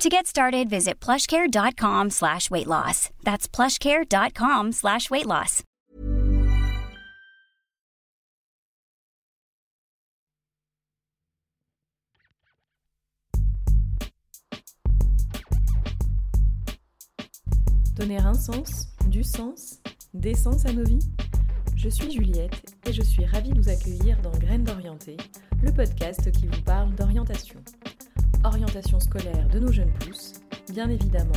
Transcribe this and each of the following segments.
To get started, visit plushcare.com slash weight loss. That's plushcare.com slash weight loss. Donner un sens, du sens, des sens à nos vies Je suis Juliette et je suis ravie de vous accueillir dans Graines d'Orienté, le podcast qui vous parle d'orientation. Orientation scolaire de nos jeunes pousses, bien évidemment,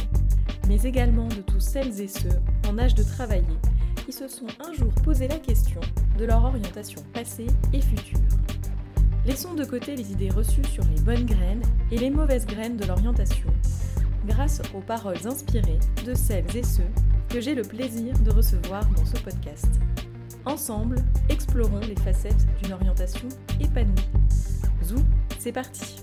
mais également de tous celles et ceux en âge de travailler qui se sont un jour posé la question de leur orientation passée et future. Laissons de côté les idées reçues sur les bonnes graines et les mauvaises graines de l'orientation, grâce aux paroles inspirées de celles et ceux que j'ai le plaisir de recevoir dans ce podcast. Ensemble, explorons les facettes d'une orientation épanouie. Zou, c'est parti